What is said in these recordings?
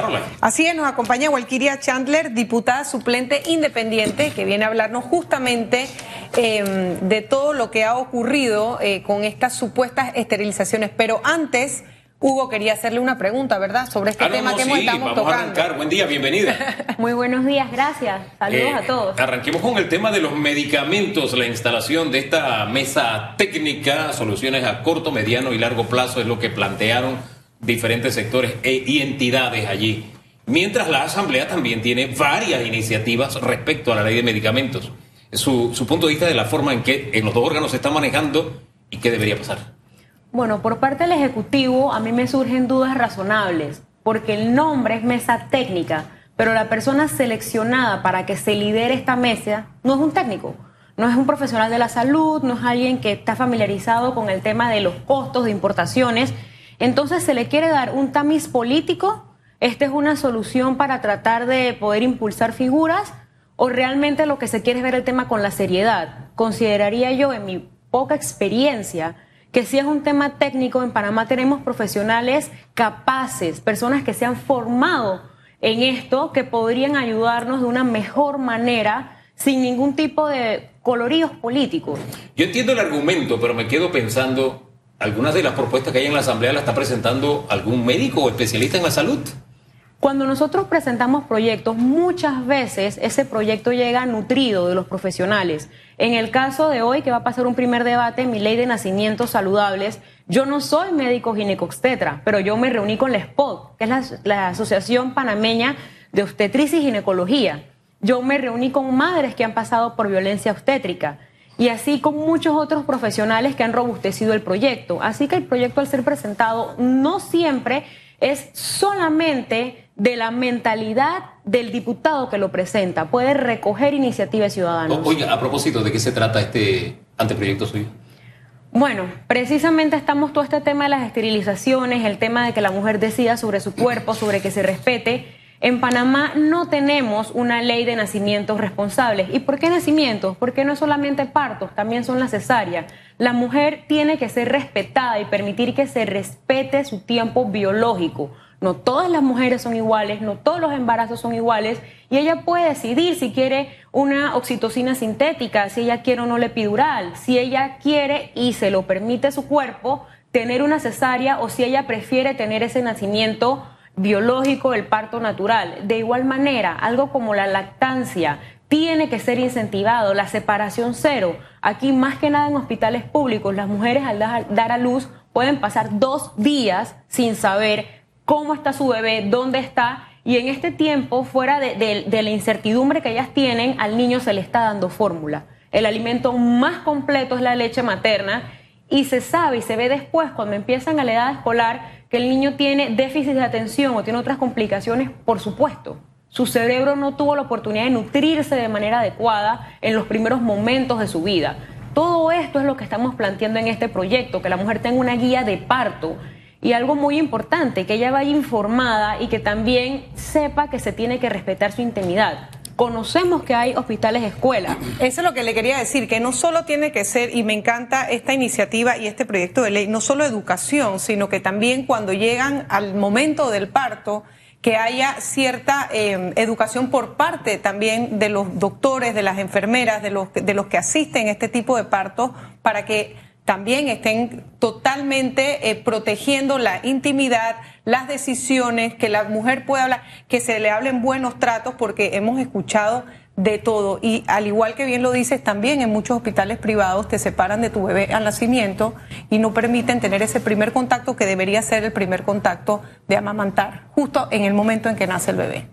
Caroline. Así es, nos acompaña Walkiria Chandler, diputada suplente independiente, que viene a hablarnos justamente eh, de todo lo que ha ocurrido eh, con estas supuestas esterilizaciones. Pero antes, Hugo quería hacerle una pregunta, ¿verdad? Sobre este Ah, tema no, que sí, hemos estamos vamos tocando. a arrancar. Buen día, bienvenida. Muy buenos días, gracias. Saludos Eh, a todos. Arranquemos con el tema de los medicamentos, la instalación de esta mesa técnica, soluciones a corto, mediano y largo plazo es lo que plantearon diferentes sectores e- y entidades allí. Mientras la Asamblea también tiene varias iniciativas respecto a la ley de medicamentos. Su, su punto de vista de la forma en que en los dos órganos se está manejando y qué debería pasar. Bueno, por parte del Ejecutivo a mí me surgen dudas razonables, porque el nombre es mesa técnica, pero la persona seleccionada para que se lidere esta mesa no es un técnico, no es un profesional de la salud, no es alguien que está familiarizado con el tema de los costos de importaciones. Entonces se le quiere dar un tamiz político. Esta es una solución para tratar de poder impulsar figuras o realmente lo que se quiere es ver el tema con la seriedad. Consideraría yo, en mi poca experiencia, que si es un tema técnico, en Panamá tenemos profesionales capaces, personas que se han formado en esto, que podrían ayudarnos de una mejor manera, sin ningún tipo de coloríos políticos. Yo entiendo el argumento, pero me quedo pensando, algunas de las propuestas que hay en la Asamblea la está presentando algún médico o especialista en la salud. Cuando nosotros presentamos proyectos, muchas veces ese proyecto llega nutrido de los profesionales. En el caso de hoy, que va a pasar un primer debate, mi ley de nacimientos saludables, yo no soy médico ginecobstetra, pero yo me reuní con la SPOD, que es la, la Asociación Panameña de Obstetricia y Ginecología. Yo me reuní con madres que han pasado por violencia obstétrica y así con muchos otros profesionales que han robustecido el proyecto. Así que el proyecto al ser presentado no siempre es solamente de la mentalidad del diputado que lo presenta, puede recoger iniciativas ciudadanas. Oiga, a propósito, ¿de qué se trata este anteproyecto suyo? Bueno, precisamente estamos todo este tema de las esterilizaciones, el tema de que la mujer decida sobre su cuerpo, sobre que se respete. En Panamá no tenemos una ley de nacimientos responsables. ¿Y por qué nacimientos? Porque no solamente partos, también son las cesáreas. La mujer tiene que ser respetada y permitir que se respete su tiempo biológico. No todas las mujeres son iguales, no todos los embarazos son iguales y ella puede decidir si quiere una oxitocina sintética, si ella quiere o no la epidural, si ella quiere y se lo permite su cuerpo tener una cesárea o si ella prefiere tener ese nacimiento biológico, el parto natural. De igual manera, algo como la lactancia tiene que ser incentivado, la separación cero. Aquí más que nada en hospitales públicos, las mujeres al dar, a luz pueden pasar dos días sin saber cómo está su bebé, dónde está. Y en este tiempo, fuera de- de la incertidumbre que ellas tienen, al niño se le está dando fórmula. El alimento más completo es la leche materna y se sabe y se ve después, cuando empiezan a la edad escolar, que el niño tiene déficit de atención o tiene otras complicaciones, por supuesto. Su cerebro no tuvo la oportunidad de nutrirse de manera adecuada en los primeros momentos de su vida. Todo esto es lo que estamos planteando en este proyecto, que la mujer tenga una guía de parto y algo muy importante, que ella vaya informada y que también sepa que se tiene que respetar su intimidad. Conocemos que hay hospitales escuelas. Eso es lo que le quería decir, que no solo tiene que ser, y me encanta esta iniciativa y este proyecto de ley, no solo educación, sino que también cuando llegan al momento del parto, que haya cierta eh, educación por parte también de los doctores, de las enfermeras, de los, de los que asisten a este tipo de partos, para que también estén totalmente eh, protegiendo la intimidad, las decisiones, que la mujer pueda hablar, que se le hablen buenos tratos, porque hemos escuchado de todo. Y al igual que bien lo dices, también en muchos hospitales privados te separan de tu bebé al nacimiento y no permiten tener ese primer contacto que debería ser el primer contacto de amamantar, justo en el momento en que nace el bebé.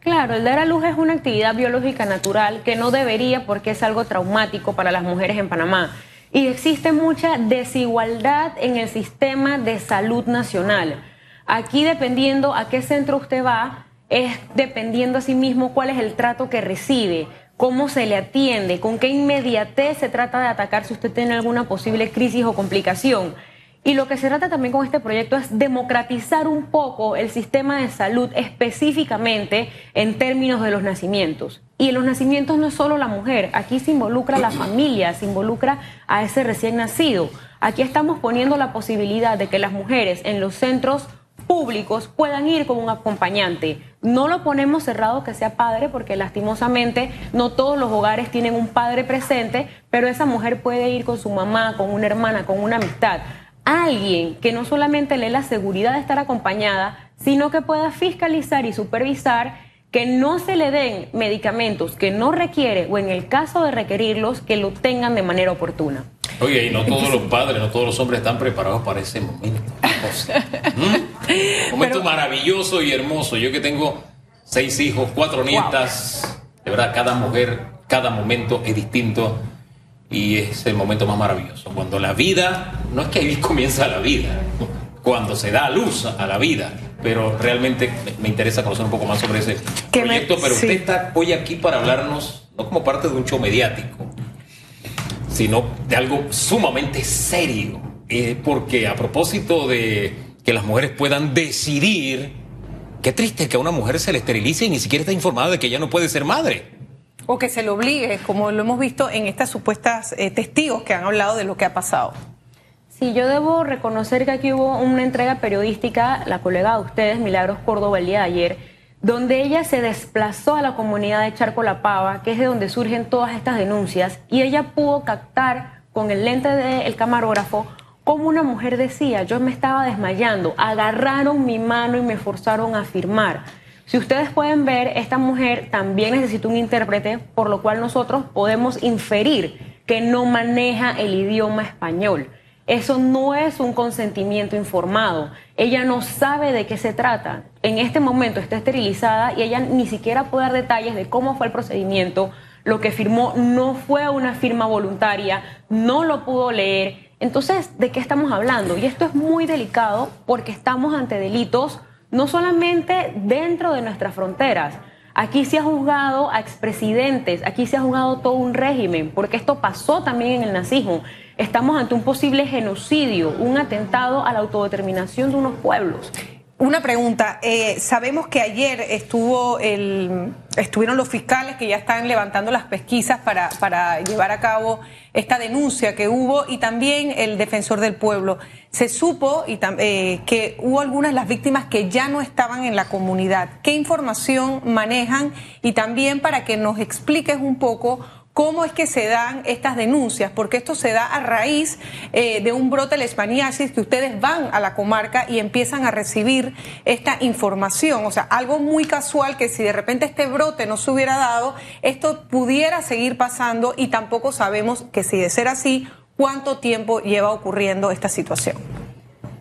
Claro, el dar a luz es una actividad biológica natural que no debería porque es algo traumático para las mujeres en Panamá. Y existe mucha desigualdad en el sistema de salud nacional. Aquí dependiendo a qué centro usted va, es dependiendo a sí mismo cuál es el trato que recibe, cómo se le atiende, con qué inmediatez se trata de atacar si usted tiene alguna posible crisis o complicación. Y lo que se trata también con este proyecto es democratizar un poco el sistema de salud específicamente en términos de los nacimientos. Y en los nacimientos no es solo la mujer, aquí se involucra la familia, se involucra a ese recién nacido. Aquí estamos poniendo la posibilidad de que las mujeres en los centros públicos puedan ir con un acompañante. No lo ponemos cerrado que sea padre porque lastimosamente no todos los hogares tienen un padre presente, pero esa mujer puede ir con su mamá, con una hermana, con una amistad. Alguien que no solamente le dé la seguridad de estar acompañada, sino que pueda fiscalizar y supervisar que no se le den medicamentos que no requiere o en el caso de requerirlos, que lo tengan de manera oportuna. Oye, y no todos los padres, no todos los hombres están preparados para ese momento. ¿Mm? Momento maravilloso y hermoso. Yo que tengo seis hijos, cuatro nietas, de verdad, cada mujer, cada momento es distinto y es el momento más maravilloso. Cuando la vida, no es que ahí comienza la vida, cuando se da luz a la vida pero realmente me interesa conocer un poco más sobre ese proyecto. pero usted está hoy aquí para hablarnos, no como parte de un show mediático, sino de algo sumamente serio. Eh, porque a propósito de que las mujeres puedan decidir, qué triste que a una mujer se le esterilice y ni siquiera está informada de que ella no puede ser madre. O que se le obligue, como lo hemos visto en estas supuestas eh, testigos que han hablado de lo que ha pasado. Sí, yo debo reconocer que aquí hubo una entrega periodística, la colega de ustedes, Milagros Córdoba, el día de ayer, donde ella se desplazó a la comunidad de Charco La Pava, que es de donde surgen todas estas denuncias, y ella pudo captar con el lente del camarógrafo como una mujer decía, yo me estaba desmayando, agarraron mi mano y me forzaron a firmar. Si ustedes pueden ver, esta mujer también necesita un intérprete, por lo cual nosotros podemos inferir que no maneja el idioma español. Eso no es un consentimiento informado. Ella no sabe de qué se trata. En este momento está esterilizada y ella ni siquiera puede dar detalles de cómo fue el procedimiento. Lo que firmó no fue una firma voluntaria, no lo pudo leer. Entonces, ¿de qué estamos hablando? Y esto es muy delicado porque estamos ante delitos no solamente dentro de nuestras fronteras. Aquí se ha juzgado a expresidentes, aquí se ha juzgado todo un régimen, porque esto pasó también en el nazismo estamos ante un posible genocidio, un atentado a la autodeterminación de unos pueblos. Una pregunta, eh, sabemos que ayer estuvo el, estuvieron los fiscales que ya están levantando las pesquisas para, llevar a cabo esta denuncia que hubo y también el defensor del pueblo. Se supo y, eh, que hubo algunas de las víctimas que ya no estaban en la comunidad. ¿Qué información manejan? Y también para que nos expliques un poco cómo es que se dan estas denuncias, porque esto se da a raíz eh, de un brote de leishmaniasis que ustedes van a la comarca y empiezan a recibir esta información. O sea, algo muy casual que si de repente este brote no se hubiera dado, esto pudiera seguir pasando y tampoco sabemos que si de ser así, cuánto tiempo lleva ocurriendo esta situación.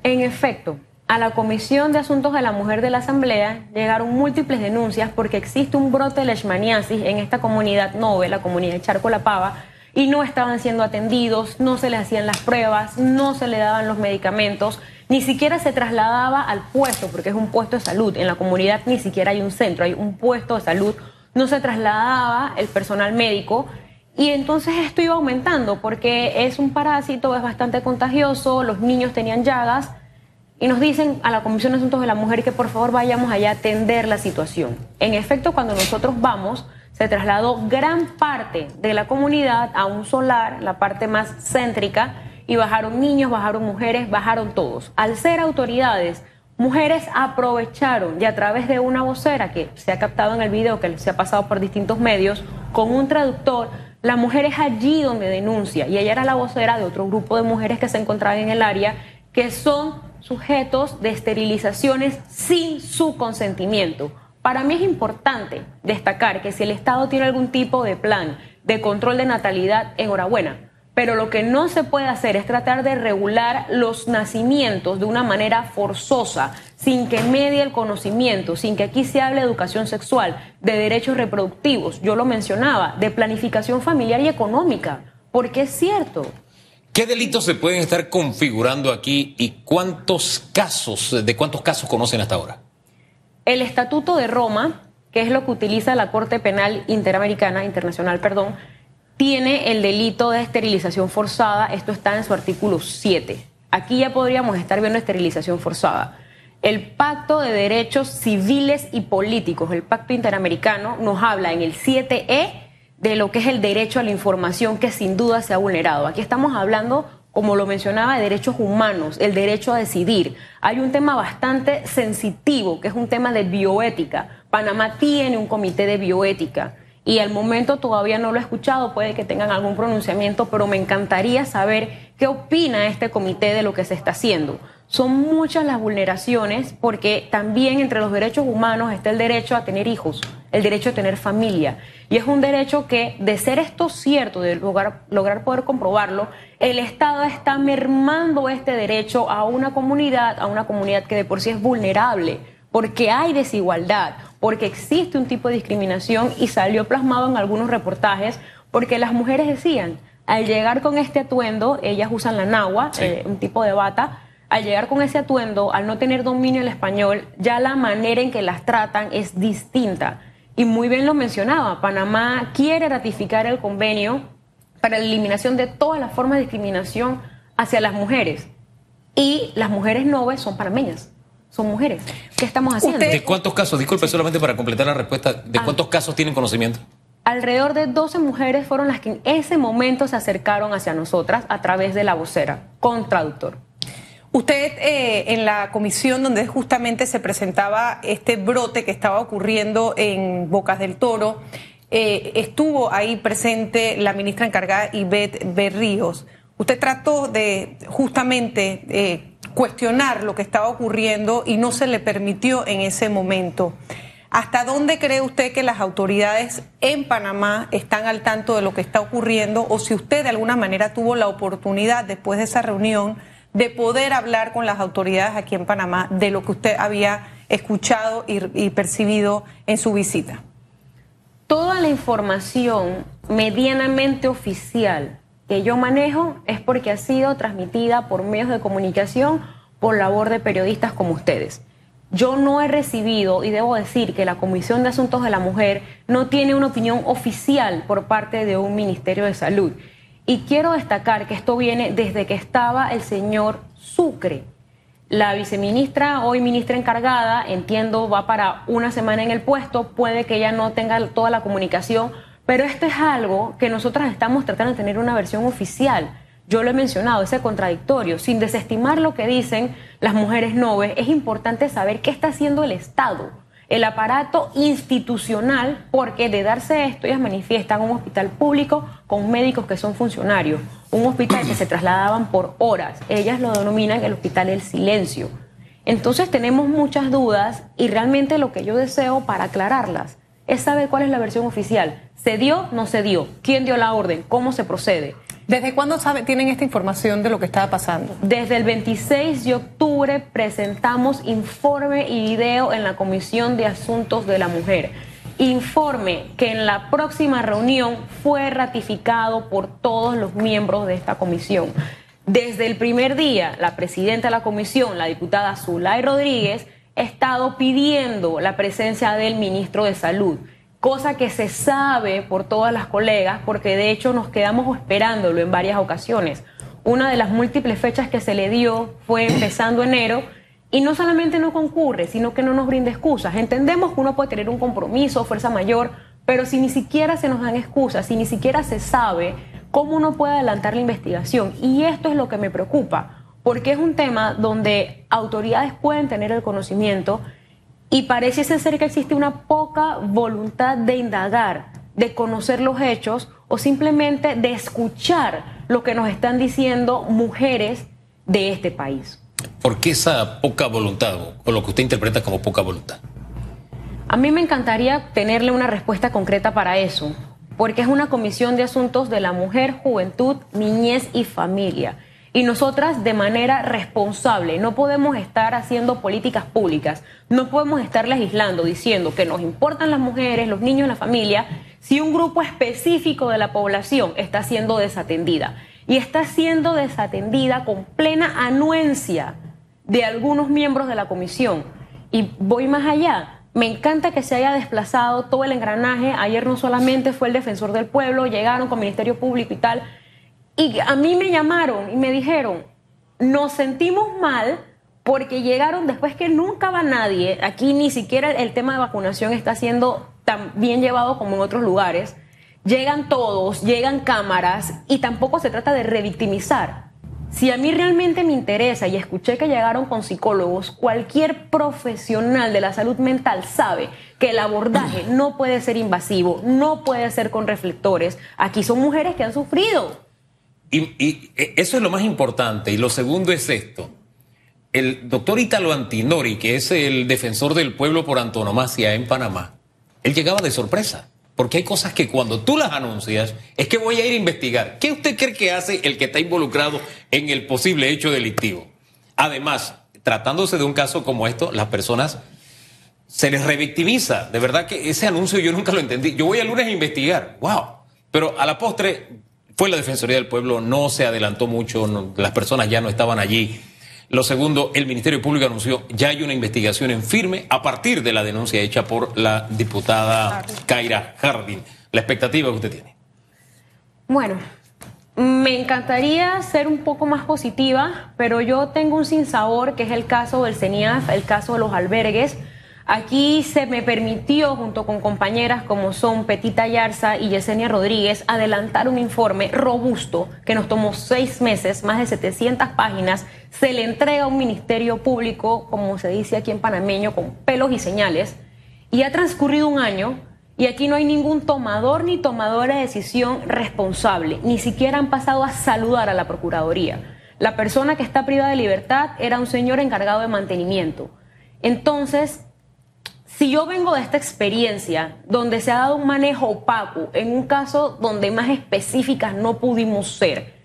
En efecto, a la Comisión de Asuntos de la Mujer de la Asamblea llegaron múltiples denuncias porque existe un brote de leishmaniasis en esta comunidad nove, la comunidad de Charco La Pava, y no estaban siendo atendidos, no se les hacían las pruebas, no se le daban los medicamentos, ni siquiera se trasladaba al puesto, porque es un puesto de salud. En la comunidad ni siquiera hay un centro, hay un puesto de salud. No se trasladaba el personal médico y entonces esto iba aumentando porque es un parásito, es bastante contagioso, los niños tenían llagas y nos dicen a la Comisión de Asuntos de la Mujer que por favor vayamos allá a atender la situación. En efecto, cuando nosotros vamos, se trasladó gran parte de la comunidad a un solar, la parte más céntrica, y bajaron niños, bajaron mujeres, bajaron todos. Al ser autoridades, mujeres aprovecharon y a través de una vocera que se ha captado en el video, que se ha pasado por distintos medios, con un traductor, la mujer es allí donde denuncia y ella era la vocera de otro grupo de mujeres que se encontraban en el área, que son sujetos de esterilizaciones sin su consentimiento. Para mí es importante destacar que si el Estado tiene algún tipo de plan de control de natalidad, enhorabuena. Pero lo que no se puede hacer es tratar de regular los nacimientos de una manera forzosa, sin que medie el conocimiento, sin que aquí se hable de educación sexual, de derechos reproductivos, yo lo mencionaba, de planificación familiar y económica, porque es cierto, ¿Qué delitos se pueden estar configurando aquí y cuántos casos, de cuántos casos conocen hasta ahora? El Estatuto de Roma, que es lo que utiliza la Corte Penal Interamericana, Internacional, perdón, tiene el delito de esterilización forzada. Esto está en su artículo 7. Aquí ya podríamos estar viendo esterilización forzada. El Pacto de Derechos Civiles y Políticos, el Pacto Interamericano, nos habla en el 7E de lo que es el derecho a la información que sin duda se ha vulnerado. Aquí estamos hablando como lo mencionaba, de derechos humanos, el derecho a decidir. Hay un tema bastante sensitivo, que es un tema de bioética. Panamá tiene un comité de bioética y al momento todavía no lo he escuchado, puede que tengan algún pronunciamiento, pero me encantaría saber qué opina este comité de lo que se está haciendo. Son muchas las vulneraciones porque también entre los derechos humanos está el derecho a tener hijos, el derecho a tener familia. Y es un derecho que, de ser esto cierto, de lograr, poder comprobarlo, el Estado está mermando este derecho a una comunidad, a una comunidad que de por sí es vulnerable, porque hay desigualdad, porque existe un tipo de discriminación y salió plasmado en algunos reportajes, porque las mujeres decían, al llegar con este atuendo, ellas usan la nagua, eh, un tipo de bata, al llegar con ese atuendo, al no tener dominio del español, ya la manera en que las tratan es distinta. Y muy bien lo mencionaba, Panamá quiere ratificar el convenio para la eliminación de todas las formas de discriminación hacia las mujeres. Y las mujeres noves son panameñas, son mujeres. ¿Qué estamos haciendo? ¿De cuántos casos? Disculpe solamente para completar la respuesta. ¿De ah. cuántos casos tienen conocimiento? Alrededor de 12 mujeres fueron las que en ese momento se acercaron hacia nosotras a través de la vocera, con traductor. Usted eh, en la comisión donde justamente se presentaba este brote que estaba ocurriendo en Bocas del Toro, eh, estuvo ahí presente la ministra encargada Ivette Berríos. Usted trató de justamente eh, cuestionar lo que estaba ocurriendo y no se le permitió en ese momento. ¿Hasta dónde cree usted que las autoridades en Panamá están al tanto de lo que está ocurriendo o si usted de alguna manera tuvo la oportunidad después de esa reunión de poder hablar con las autoridades aquí en Panamá de lo que usted había escuchado y, percibido en su visita? Toda la información medianamente oficial que yo manejo es porque ha sido transmitida por medios de comunicación por labor de periodistas como ustedes. Yo no he recibido, y debo decir que la Comisión de Asuntos de la Mujer no tiene una opinión oficial por parte de un Ministerio de Salud. Y quiero destacar que esto viene desde que estaba el señor Sucre. La viceministra, hoy ministra encargada, entiendo, va para una semana en el puesto, puede que ella no tenga toda la comunicación, pero esto es algo que nosotras estamos tratando de tener una versión oficial. Yo lo he mencionado, ese contradictorio. Sin desestimar lo que dicen las mujeres noves, es importante saber qué está haciendo el Estado el aparato institucional, porque de darse esto ellas manifiestan un hospital público con médicos que son funcionarios, un hospital que se trasladaban por horas, ellas lo denominan el hospital del silencio. Entonces tenemos muchas dudas y realmente lo que yo deseo para aclararlas es saber cuál es la versión oficial. ¿Se dio? ¿No se dio? ¿Quién dio la orden? ¿Cómo se procede? ¿Desde cuándo tienen esta información de lo que estaba pasando? Desde el 26 de octubre presentamos informe y video en la Comisión de Asuntos de la Mujer. Informe que en la próxima reunión fue ratificado por todos los miembros de esta comisión. Desde el primer día, la presidenta de la comisión, la diputada Zulay Rodríguez, ha estado pidiendo la presencia del ministro de Salud cosa que se sabe por todas las colegas, porque de hecho nos quedamos esperándolo en varias ocasiones. Una de las múltiples fechas que se le dio fue empezando enero y no solamente no concurre, sino que no nos brinda excusas. Entendemos que uno puede tener un compromiso, fuerza mayor, pero si ni siquiera se nos dan excusas, si ni siquiera se sabe cómo uno puede adelantar la investigación, y esto es lo que me preocupa, porque es un tema donde autoridades pueden tener el conocimiento y parece ser que existe una poca voluntad de indagar, de conocer los hechos o simplemente de escuchar lo que nos están diciendo mujeres de este país. ¿Por qué esa poca voluntad o lo que usted interpreta como poca voluntad? A mí me encantaría tenerle una respuesta concreta para eso, porque es una comisión de asuntos de la mujer, juventud, niñez y familia. Y nosotras de manera responsable no podemos estar haciendo políticas públicas, no podemos estar legislando diciendo que nos importan las mujeres, los niños, la familia, si un grupo específico de la población está siendo desatendida. Y está siendo desatendida con plena anuencia de algunos miembros de la comisión. Y voy más allá. Me encanta que se haya desplazado todo el engranaje. Ayer no solamente fue el defensor del pueblo, llegaron con Ministerio Público y tal y a mí me llamaron y me dijeron, nos sentimos mal porque llegaron después que nunca va nadie, aquí ni siquiera el tema de vacunación está siendo tan bien llevado como en otros lugares, llegan todos, llegan cámaras y tampoco se trata de revictimizar. Si a mí realmente me interesa y escuché que llegaron con psicólogos, cualquier profesional de la salud mental sabe que el abordaje no puede ser invasivo, no puede ser con reflectores. Aquí son mujeres que han sufrido. Y, eso es lo más importante. Y lo segundo es esto. El doctor Italo Antinori, que es el defensor del pueblo por antonomasia en Panamá, él llegaba de sorpresa. Porque hay cosas que cuando tú las anuncias, es que voy a ir a investigar. ¿Qué usted cree que hace el que está involucrado en el posible hecho delictivo? Además, tratándose de un caso como esto, las personas se les revictimiza. De verdad que ese anuncio yo nunca lo entendí. Yo voy el lunes a investigar. ¡Wow! Pero a la postre fue la Defensoría del Pueblo, no se adelantó mucho, las personas ya no estaban allí. Lo segundo, el Ministerio Público anunció ya hay una investigación en firme a partir de la denuncia hecha por la diputada Kaira Harding. La expectativa que usted tiene. Bueno, me encantaría ser un poco más positiva, pero yo tengo un sinsabor que es el caso del CENIAF, el caso de los albergues Aquí se me permitió, junto con compañeras como son Petita Yarza y Yesenia Rodríguez, adelantar un informe robusto que nos tomó seis meses, más de 700 páginas. Se le entrega a un ministerio público, como se dice aquí en panameño, con pelos y señales. Y ha transcurrido un año y aquí no hay ningún tomador ni tomadora de decisión responsable. Ni siquiera han pasado a saludar a la Procuraduría. La persona que está privada de libertad era un señor encargado de mantenimiento. Entonces, si yo vengo de esta experiencia donde se ha dado un manejo opaco, en un caso donde más específicas no pudimos ser,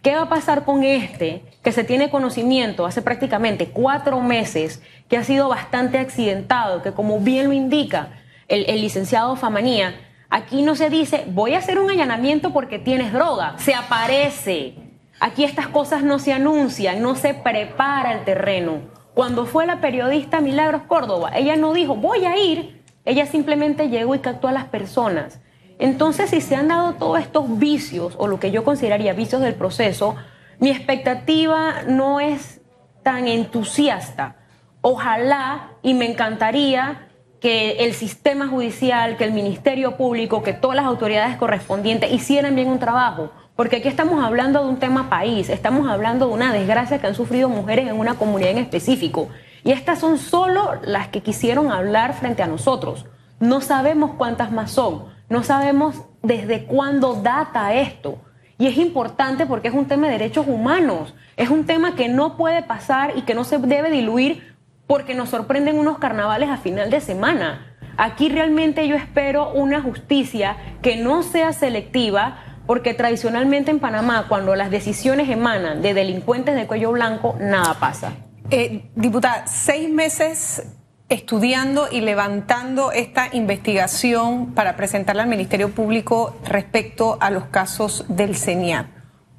¿qué va a pasar con este que se tiene conocimiento hace prácticamente cuatro meses, que ha sido bastante accidentado, que como bien lo indica el, el licenciado Famanía, aquí no se dice voy a hacer un allanamiento porque tienes droga, se aparece. Aquí estas cosas no se anuncian, no se prepara el terreno. Cuando fue la periodista Milagros Córdoba, ella no dijo, voy a ir, ella simplemente llegó y captó a las personas. Entonces, si se han dado todos estos vicios, o lo que yo consideraría vicios del proceso, mi expectativa no es tan entusiasta. Ojalá y me encantaría que el sistema judicial, que el Ministerio Público, que todas las autoridades correspondientes hicieran bien un trabajo. Porque aquí estamos hablando de un tema país, estamos hablando de una desgracia que han sufrido mujeres en una comunidad en específico. Y estas son solo las que quisieron hablar frente a nosotros. No sabemos cuántas más son, no sabemos desde cuándo data esto. Y es importante porque es un tema de derechos humanos, es un tema que no puede pasar y que no se debe diluir porque nos sorprenden unos carnavales a final de semana. Aquí realmente yo espero una justicia que no sea selectiva, porque tradicionalmente en Panamá, cuando las decisiones emanan de delincuentes de cuello blanco, nada pasa. Eh, diputada, seis meses estudiando y levantando esta investigación para presentarla al Ministerio Público respecto a los casos del CENIAT.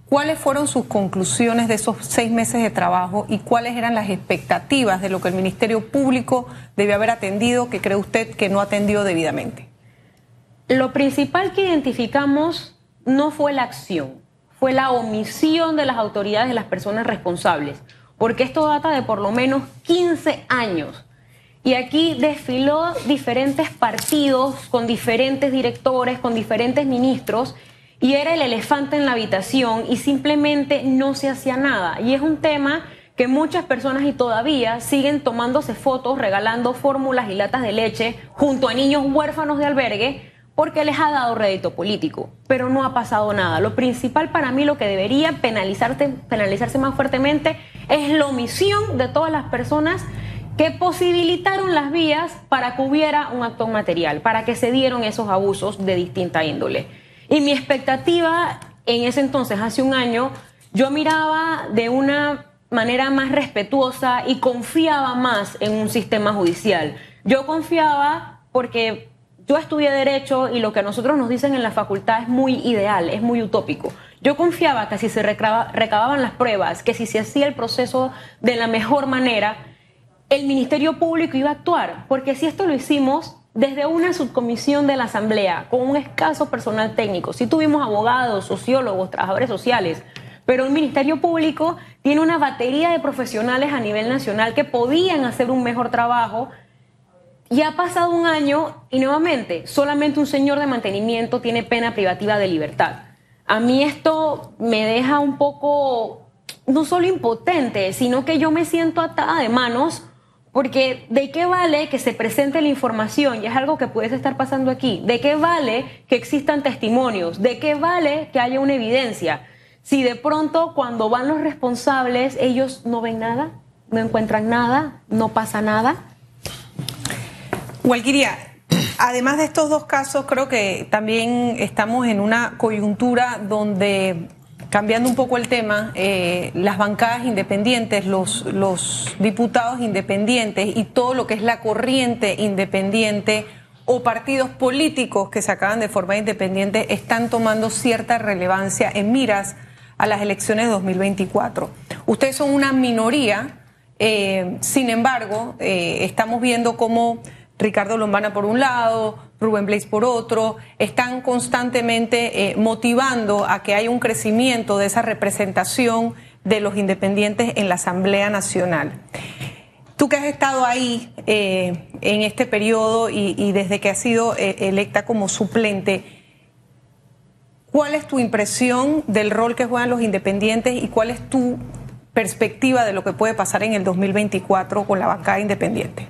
¿Cuáles fueron sus conclusiones de esos seis meses de trabajo y cuáles eran las expectativas de lo que el Ministerio Público debe haber atendido que cree usted que no atendió debidamente? Lo principal que identificamos no fue la acción, fue la omisión de las autoridades de las personas responsables, porque esto data de por lo menos 15 años. Y aquí desfiló diferentes partidos con diferentes directores, con diferentes ministros, y era el elefante en la habitación y simplemente no se hacía nada. Y es un tema que muchas personas y todavía siguen tomándose fotos, regalando fórmulas y latas de leche junto a niños huérfanos de albergue porque les ha dado rédito político, pero no ha pasado nada. Lo principal para mí, lo que debería penalizarse, penalizarse más fuertemente, es la omisión de todas las personas que posibilitaron las vías para que hubiera un acto material, para que se dieron esos abusos de distinta índole. Y mi expectativa en ese entonces, hace un año, yo miraba de una manera más respetuosa y confiaba más en un sistema judicial. Yo confiaba porque yo estudié derecho y lo que a nosotros nos dicen en la facultad es muy ideal, es muy utópico. Yo confiaba que si se recababan las pruebas, que si se hacía el proceso de la mejor manera, el Ministerio Público iba a actuar, porque si esto lo hicimos desde una subcomisión de la Asamblea, con un escaso personal técnico, si tuvimos abogados, sociólogos, trabajadores sociales, pero el Ministerio Público tiene una batería de profesionales a nivel nacional que podían hacer un mejor trabajo y ha pasado un año y nuevamente solamente un señor de mantenimiento tiene pena privativa de libertad. A mí esto me deja un poco no solo impotente, sino que yo me siento atada de manos porque ¿de qué vale que se presente la información? Y es algo que puede estar pasando aquí. ¿De qué vale que existan testimonios? ¿De qué vale que haya una evidencia? Si de pronto cuando van los responsables ellos no ven nada, no encuentran nada, no pasa nada. Walkiria, además de estos dos casos, creo que también estamos en una coyuntura donde Cambiando un poco el tema, eh, las bancadas independientes, los, diputados independientes y todo lo que es la corriente independiente o partidos políticos que se acaban de formar independientes están tomando cierta relevancia en miras a las elecciones de 2024. Ustedes son una minoría, eh, sin embargo, eh, estamos viendo cómo Ricardo Lombana por un lado, Rubén Blaze por otro, están constantemente eh, motivando a que haya un crecimiento de esa representación de los independientes en la Asamblea Nacional. Tú que has estado ahí eh, en este periodo y, desde que has sido eh, electa como suplente, ¿cuál es tu impresión del rol que juegan los independientes y cuál es tu perspectiva de lo que puede pasar en el 2024 con la bancada independiente?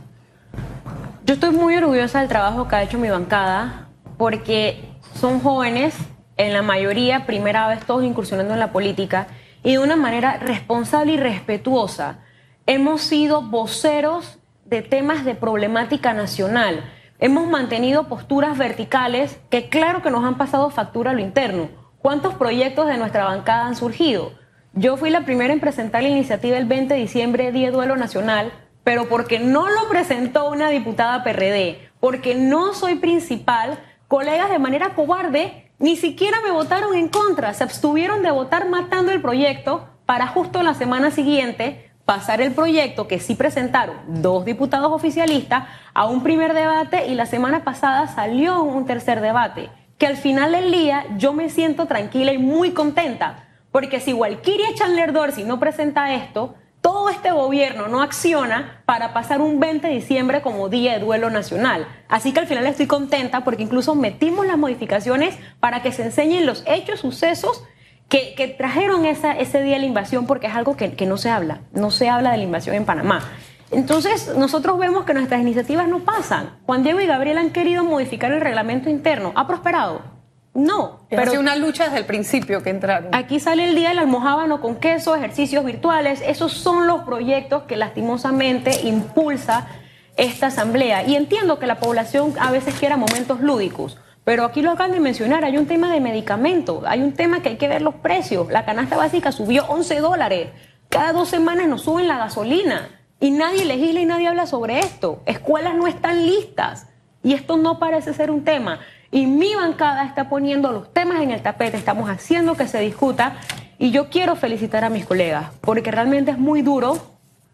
Yo estoy muy orgullosa del trabajo que ha hecho mi bancada porque son jóvenes, en la mayoría primera vez todos incursionando en la política y de una manera responsable y respetuosa. Hemos sido voceros de temas de problemática nacional. Hemos mantenido posturas verticales que claro que nos han pasado factura a lo interno. ¿Cuántos proyectos de nuestra bancada han surgido? Yo fui la primera en presentar la iniciativa el 20 de diciembre, Día Duelo Nacional, pero porque no lo presentó una diputada PRD, porque no soy principal, colegas de manera cobarde ni siquiera me votaron en contra, se abstuvieron de votar matando el proyecto para justo la semana siguiente pasar el proyecto que sí presentaron dos diputados oficialistas a un primer debate y la semana pasada salió un tercer debate, que al final del día yo me siento tranquila y muy contenta, porque si Walkiria Chandler Dorsey no presenta esto, todo este gobierno no acciona para pasar un 20 de diciembre como Día de Duelo Nacional. Así que al final estoy contenta porque incluso metimos las modificaciones para que se enseñen los hechos, sucesos que, trajeron ese día de la invasión, porque es algo que, que no se habla, no se habla de la invasión en Panamá. Entonces, nosotros vemos que nuestras iniciativas no pasan. Juan Diego y Gabriel han querido modificar el reglamento interno. ¿Ha prosperado? No, pero ha una lucha desde el principio que entraron. Aquí sale el día del almohábano con queso, ejercicios virtuales, esos son los proyectos que lastimosamente impulsa esta asamblea. Y entiendo que la población a veces quiera momentos lúdicos, pero aquí lo acaban de mencionar, hay un tema de medicamentos, hay un tema que hay que ver los precios. La canasta básica subió 11 dólares, cada dos semanas nos suben la gasolina y nadie legisla y nadie habla sobre esto. Escuelas no están listas y esto no parece ser un tema y mi bancada está poniendo los temas en el tapete, estamos haciendo que se discuta y yo quiero felicitar a mis colegas porque realmente es muy duro.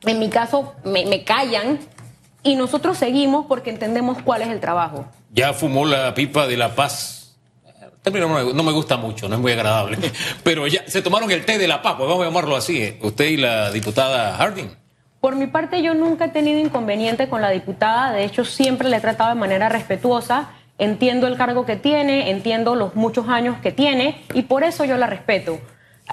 En mi caso me, callan y nosotros seguimos porque entendemos cuál es el trabajo. Ya fumó la pipa de la paz. no me gusta mucho, no es muy agradable. Pero ya se tomaron el té de la paz, pues vamos a llamarlo así. ¿eh? Usted y la diputada Harding. Por mi parte, yo nunca he tenido inconveniente con la diputada. De hecho, siempre le he tratado de manera respetuosa entiendo el cargo que tiene, entiendo los muchos años que tiene y por eso yo la respeto.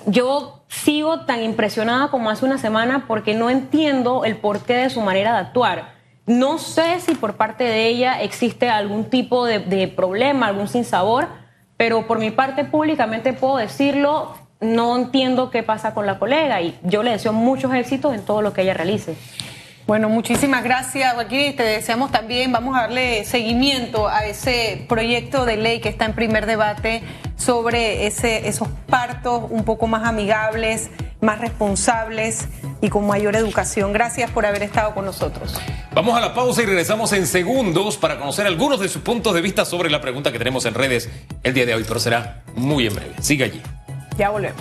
Yo sigo tan impresionada como hace una semana porque no entiendo el porqué de su manera de actuar. No sé si por parte de ella existe algún tipo de, problema, algún sinsabor, pero por mi parte públicamente puedo decirlo, no entiendo qué pasa con la colega y yo le deseo muchos éxitos en todo lo que ella realice. Bueno, muchísimas gracias, Joaquín. Te deseamos también, vamos a darle seguimiento a ese proyecto de ley que está en primer debate sobre ese, esos partos un poco más amigables, más responsables y con mayor educación. Gracias por haber estado con nosotros. Vamos a la pausa y regresamos en segundos para conocer algunos de sus puntos de vista sobre la pregunta que tenemos en redes el día de hoy, pero será muy en breve. Siga allí. Ya volvemos.